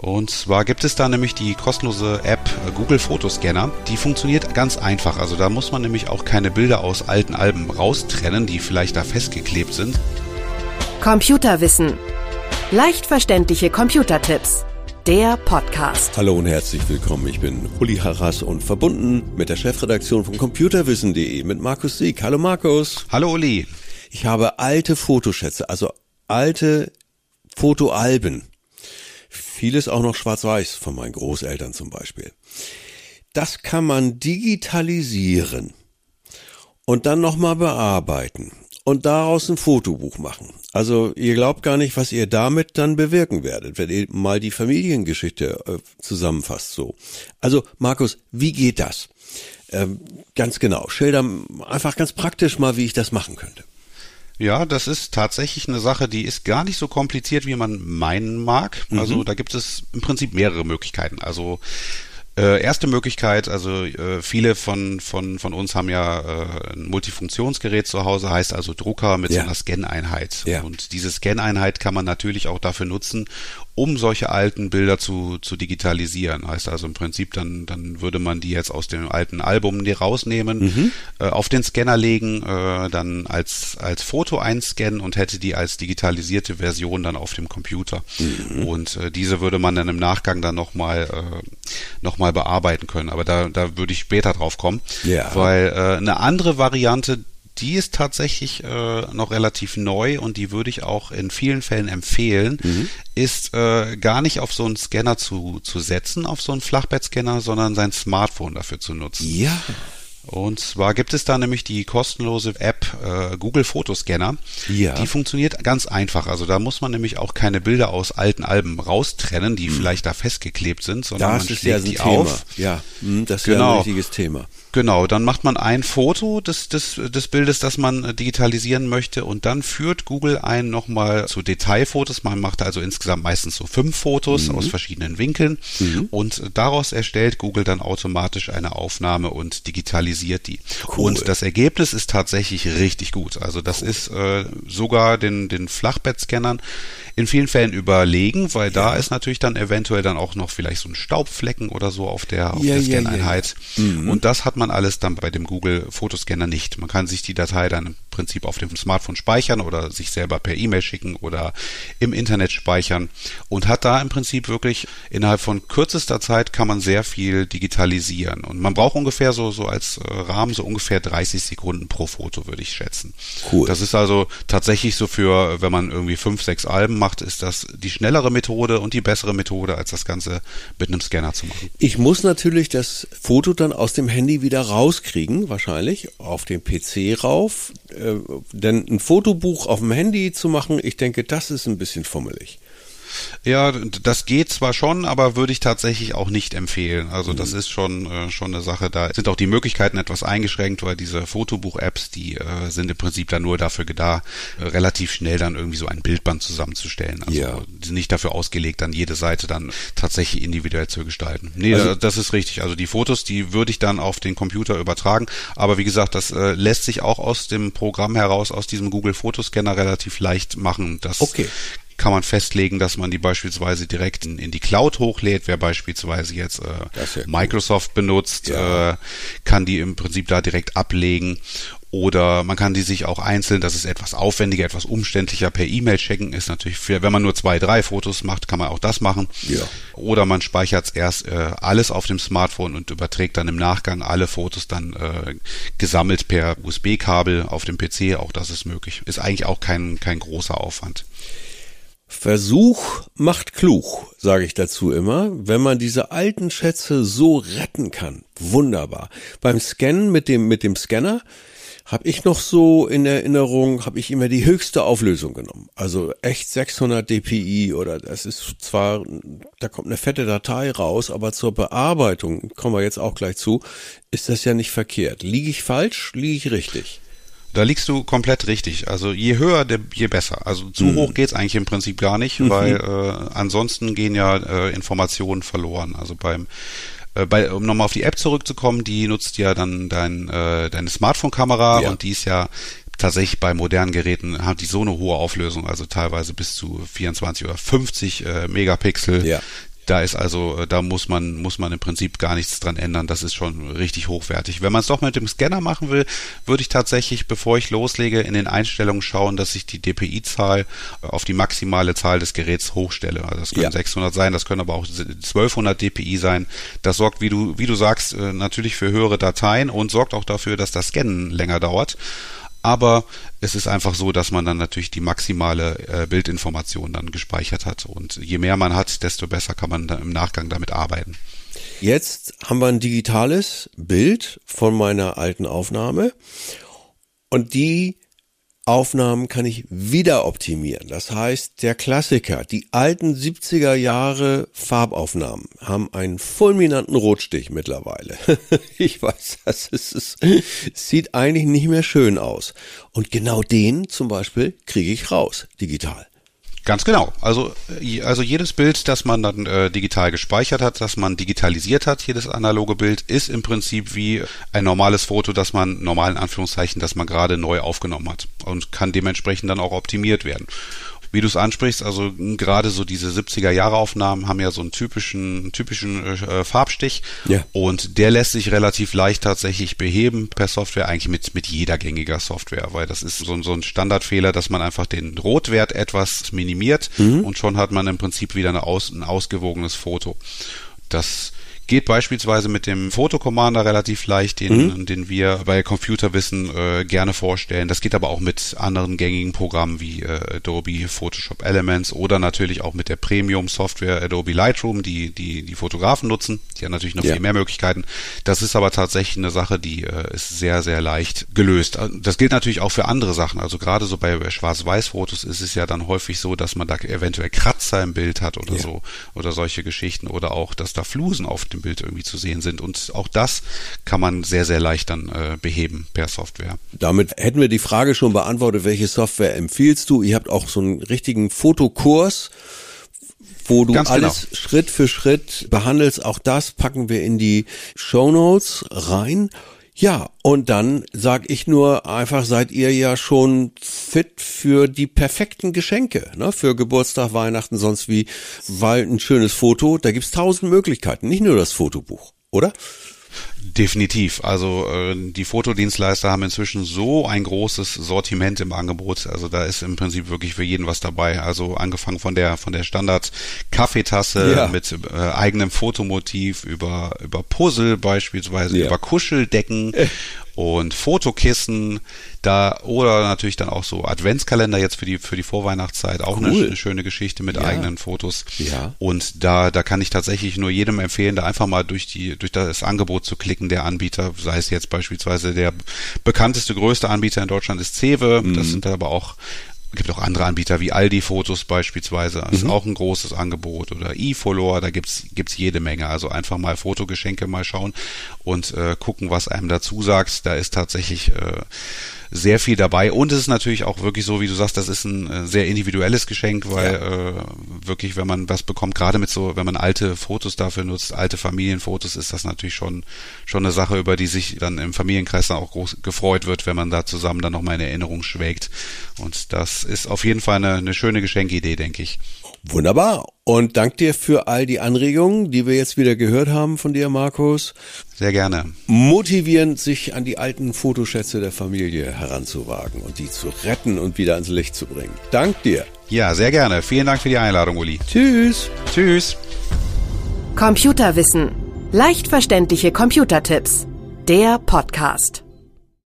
Und zwar gibt es da nämlich die kostenlose App Google Fotoscanner. Die funktioniert ganz einfach. Also da muss man nämlich auch keine Bilder aus alten Alben raustrennen, die vielleicht da festgeklebt sind. Computerwissen. Leicht verständliche Computertipps. Der Podcast. Hallo und herzlich willkommen. Ich bin Uli Harras und verbunden mit der Chefredaktion von computerwissen.de mit Markus Sieg. Hallo Markus. Hallo Uli. Ich habe alte Fotoschätze, also alte Fotoalben Vieles auch noch schwarz-weiß von meinen Großeltern zum Beispiel. Das kann man digitalisieren und dann nochmal bearbeiten und daraus ein Fotobuch machen. Also ihr glaubt gar nicht, was ihr damit dann bewirken werdet, wenn ihr mal die Familiengeschichte äh, zusammenfasst so. Also Markus, wie geht das? Ähm, ganz genau, schilder einfach ganz praktisch mal, wie ich das machen könnte. Ja, das ist tatsächlich eine Sache, die ist gar nicht so kompliziert, wie man meinen mag. Mhm. Also da gibt es im Prinzip mehrere Möglichkeiten. Also äh, erste Möglichkeit, also äh, viele von, von, von uns haben ja äh, ein Multifunktionsgerät zu Hause, heißt also Drucker mit ja. so einer Scan-Einheit. Ja. Und diese Scan-Einheit kann man natürlich auch dafür nutzen, um solche alten Bilder zu, zu digitalisieren. Heißt also im Prinzip, dann, dann würde man die jetzt aus dem alten Album rausnehmen, mhm. äh, auf den Scanner legen, äh, dann als, als Foto einscannen und hätte die als digitalisierte Version dann auf dem Computer. Mhm. Und äh, diese würde man dann im Nachgang dann nochmal äh, noch bearbeiten können. Aber da, da würde ich später drauf kommen. Ja. Weil äh, eine andere Variante, die ist tatsächlich äh, noch relativ neu und die würde ich auch in vielen Fällen empfehlen, mhm. ist äh, gar nicht auf so einen Scanner zu, zu setzen, auf so einen Flachbettscanner, sondern sein Smartphone dafür zu nutzen. Ja. Und zwar gibt es da nämlich die kostenlose App äh, Google Fotoscanner. Ja. Die funktioniert ganz einfach. Also da muss man nämlich auch keine Bilder aus alten Alben raustrennen, die hm. vielleicht da festgeklebt sind, sondern das man schlägt ja die Thema. auf. Ja, hm, das ist genau. ja ein richtiges Thema. Genau, dann macht man ein Foto des, des, des Bildes, das man äh, digitalisieren möchte und dann führt Google einen nochmal zu Detailfotos. Man macht also insgesamt meistens so fünf Fotos mhm. aus verschiedenen Winkeln mhm. und daraus erstellt Google dann automatisch eine Aufnahme und digitalisiert die. Cool. Und das Ergebnis ist tatsächlich richtig gut. Also das cool. ist äh, sogar den, den Flachbettscannern in vielen Fällen überlegen, weil ja. da ist natürlich dann eventuell dann auch noch vielleicht so ein Staubflecken oder so auf der, auf ja, der Scan-Einheit. Ja, mhm. Und das hat man alles dann bei dem Google Fotoscanner nicht. Man kann sich die Datei dann im Prinzip auf dem Smartphone speichern oder sich selber per E-Mail schicken oder im Internet speichern und hat da im Prinzip wirklich innerhalb von kürzester Zeit kann man sehr viel digitalisieren. Und man braucht ungefähr so, so als äh, Rahmen so ungefähr 30 Sekunden pro Foto, würde ich schätzen. Cool. Das ist also tatsächlich so für, wenn man irgendwie fünf, sechs Alben macht, ist das die schnellere Methode und die bessere Methode, als das Ganze mit einem Scanner zu machen. Ich muss natürlich das Foto dann aus dem Handy wieder rauskriegen, wahrscheinlich, auf den PC rauf. Äh, denn ein Fotobuch auf dem Handy zu machen, ich denke, das ist ein bisschen fummelig. Ja, das geht zwar schon, aber würde ich tatsächlich auch nicht empfehlen. Also das mhm. ist schon äh, schon eine Sache. Da sind auch die Möglichkeiten etwas eingeschränkt, weil diese Fotobuch-Apps, die äh, sind im Prinzip dann nur dafür da, äh, relativ schnell dann irgendwie so ein Bildband zusammenzustellen. Also ja. die sind nicht dafür ausgelegt, dann jede Seite dann tatsächlich individuell zu gestalten. Nee, also, das ist richtig. Also die Fotos, die würde ich dann auf den Computer übertragen. Aber wie gesagt, das äh, lässt sich auch aus dem Programm heraus, aus diesem Google Fotoscanner relativ leicht machen. Das okay kann man festlegen, dass man die beispielsweise direkt in, in die Cloud hochlädt. Wer beispielsweise jetzt äh, Microsoft cool. benutzt, ja. äh, kann die im Prinzip da direkt ablegen. Oder man kann die sich auch einzeln, das ist etwas aufwendiger, etwas umständlicher per E-Mail checken, ist natürlich für, wenn man nur zwei, drei Fotos macht, kann man auch das machen. Ja. Oder man speichert erst äh, alles auf dem Smartphone und überträgt dann im Nachgang alle Fotos dann äh, gesammelt per USB-Kabel auf dem PC, auch das ist möglich. Ist eigentlich auch kein, kein großer Aufwand. Versuch macht klug, sage ich dazu immer. Wenn man diese alten Schätze so retten kann, wunderbar. Beim Scannen mit dem mit dem Scanner habe ich noch so in Erinnerung, habe ich immer die höchste Auflösung genommen. Also echt 600 dpi oder das ist zwar, da kommt eine fette Datei raus, aber zur Bearbeitung, kommen wir jetzt auch gleich zu, ist das ja nicht verkehrt. Liege ich falsch, liege ich richtig? Da liegst du komplett richtig. Also je höher, je besser. Also zu mhm. hoch geht's eigentlich im Prinzip gar nicht, mhm. weil äh, ansonsten gehen ja äh, Informationen verloren. Also beim äh, bei, um nochmal auf die App zurückzukommen, die nutzt ja dann dein, äh, deine Smartphone-Kamera ja. und die ist ja tatsächlich bei modernen Geräten haben die so eine hohe Auflösung, also teilweise bis zu 24 oder 50 äh, Megapixel. Ja Da ist also, äh, da muss man, muss man im Prinzip gar nichts dran ändern. Das ist schon richtig hochwertig. Wenn man es doch mit dem Scanner machen will, würde ich tatsächlich, bevor ich loslege, in den Einstellungen schauen, dass ich die DPI-Zahl auf die maximale Zahl des Geräts hochstelle. Also das können ja. 600 sein, das können aber auch 1200 DPI sein. Das sorgt, wie du, wie du sagst, äh, natürlich für höhere Dateien und sorgt auch dafür, dass das Scannen länger dauert aber es ist einfach so, dass man dann natürlich die maximale äh, Bildinformation dann gespeichert hat und je mehr man hat, desto besser kann man im Nachgang damit arbeiten. Jetzt haben wir ein digitales Bild von meiner alten Aufnahme und die Aufnahmen kann ich wieder optimieren. Das heißt, der Klassiker, die alten 70er Jahre Farbaufnahmen haben einen fulminanten Rotstich mittlerweile. ich weiß, das ist, es sieht eigentlich nicht mehr schön aus. Und genau den zum Beispiel kriege ich raus, digital. Ganz genau. Also, äh, also jedes Bild, das man dann äh, digital gespeichert hat, das man digitalisiert hat, jedes analoge Bild, ist im Prinzip wie ein normales Foto, das man, normalen Anführungszeichen, das man gerade neu aufgenommen hat und kann dementsprechend dann auch optimiert werden wie du es ansprichst, also gerade so diese 70er Jahre Aufnahmen haben ja so einen typischen typischen äh, Farbstich ja. und der lässt sich relativ leicht tatsächlich beheben per Software eigentlich mit mit jeder gängiger Software, weil das ist so, so ein Standardfehler, dass man einfach den Rotwert etwas minimiert mhm. und schon hat man im Prinzip wieder eine aus, ein ausgewogenes Foto. Das Geht beispielsweise mit dem Fotocommander relativ leicht, den, mhm. den wir bei Computerwissen äh, gerne vorstellen. Das geht aber auch mit anderen gängigen Programmen wie äh, Adobe Photoshop Elements oder natürlich auch mit der Premium-Software Adobe Lightroom, die, die die Fotografen nutzen. Die haben natürlich noch ja. viel mehr Möglichkeiten. Das ist aber tatsächlich eine Sache, die äh, ist sehr, sehr leicht gelöst. Äh, das gilt natürlich auch für andere Sachen. Also gerade so bei Schwarz-Weiß-Fotos ist es ja dann häufig so, dass man da eventuell Kratzer im Bild hat oder ja. so oder solche Geschichten oder auch, dass da Flusen auf dem Bild irgendwie zu sehen sind. Und auch das kann man sehr, sehr leicht dann äh, beheben per Software. Damit hätten wir die Frage schon beantwortet, welche Software empfiehlst du? Ihr habt auch so einen richtigen Fotokurs wo du Ganz alles genau. Schritt für Schritt behandelst. Auch das packen wir in die Show Notes rein. Ja, und dann sag ich nur einfach, seid ihr ja schon fit für die perfekten Geschenke, ne? Für Geburtstag, Weihnachten, sonst wie, weil ein schönes Foto, da gibt's tausend Möglichkeiten, nicht nur das Fotobuch, oder? Definitiv. Also äh, die Fotodienstleister haben inzwischen so ein großes Sortiment im Angebot. Also da ist im Prinzip wirklich für jeden was dabei. Also angefangen von der von der Standard Kaffeetasse ja. mit äh, eigenem Fotomotiv über über Puzzle beispielsweise ja. über Kuscheldecken und Fotokissen da oder natürlich dann auch so Adventskalender jetzt für die für die Vorweihnachtszeit auch cool. eine, eine, schöne Geschichte mit ja. eigenen Fotos ja. und da da kann ich tatsächlich nur jedem empfehlen da einfach mal durch die durch das Angebot zu klicken der Anbieter sei es jetzt beispielsweise der bekannteste größte Anbieter in Deutschland ist Cewe mhm. das sind aber auch gibt auch andere Anbieter wie Aldi Fotos beispielsweise, das mhm. ist auch ein großes Angebot oder eFollower, da gibt's gibt's jede Menge. Also einfach mal Fotogeschenke mal schauen und äh, gucken, was einem dazu sagt. Da ist tatsächlich äh, sehr viel dabei. Und es ist natürlich auch wirklich so, wie du sagst, das ist ein äh, sehr individuelles Geschenk, weil ja. äh, wirklich, wenn man was bekommt, gerade mit so, wenn man alte Fotos dafür nutzt, alte Familienfotos, ist das natürlich schon schon eine Sache, über die sich dann im Familienkreis dann auch groß gefreut wird, wenn man da zusammen dann nochmal in Erinnerung schwelgt. Und das ist auf jeden Fall eine, eine schöne Geschenkidee, denke ich. Wunderbar. Und dank dir für all die Anregungen, die wir jetzt wieder gehört haben von dir, Markus. Sehr gerne. Motivierend, sich an die alten Fotoschätze der Familie heranzuwagen und die zu retten und wieder ans Licht zu bringen. Dank dir. Ja, sehr gerne. Vielen Dank für die Einladung, Uli. Tschüss. Tschüss. Computerwissen. Leicht verständliche Computertipps. Der Podcast.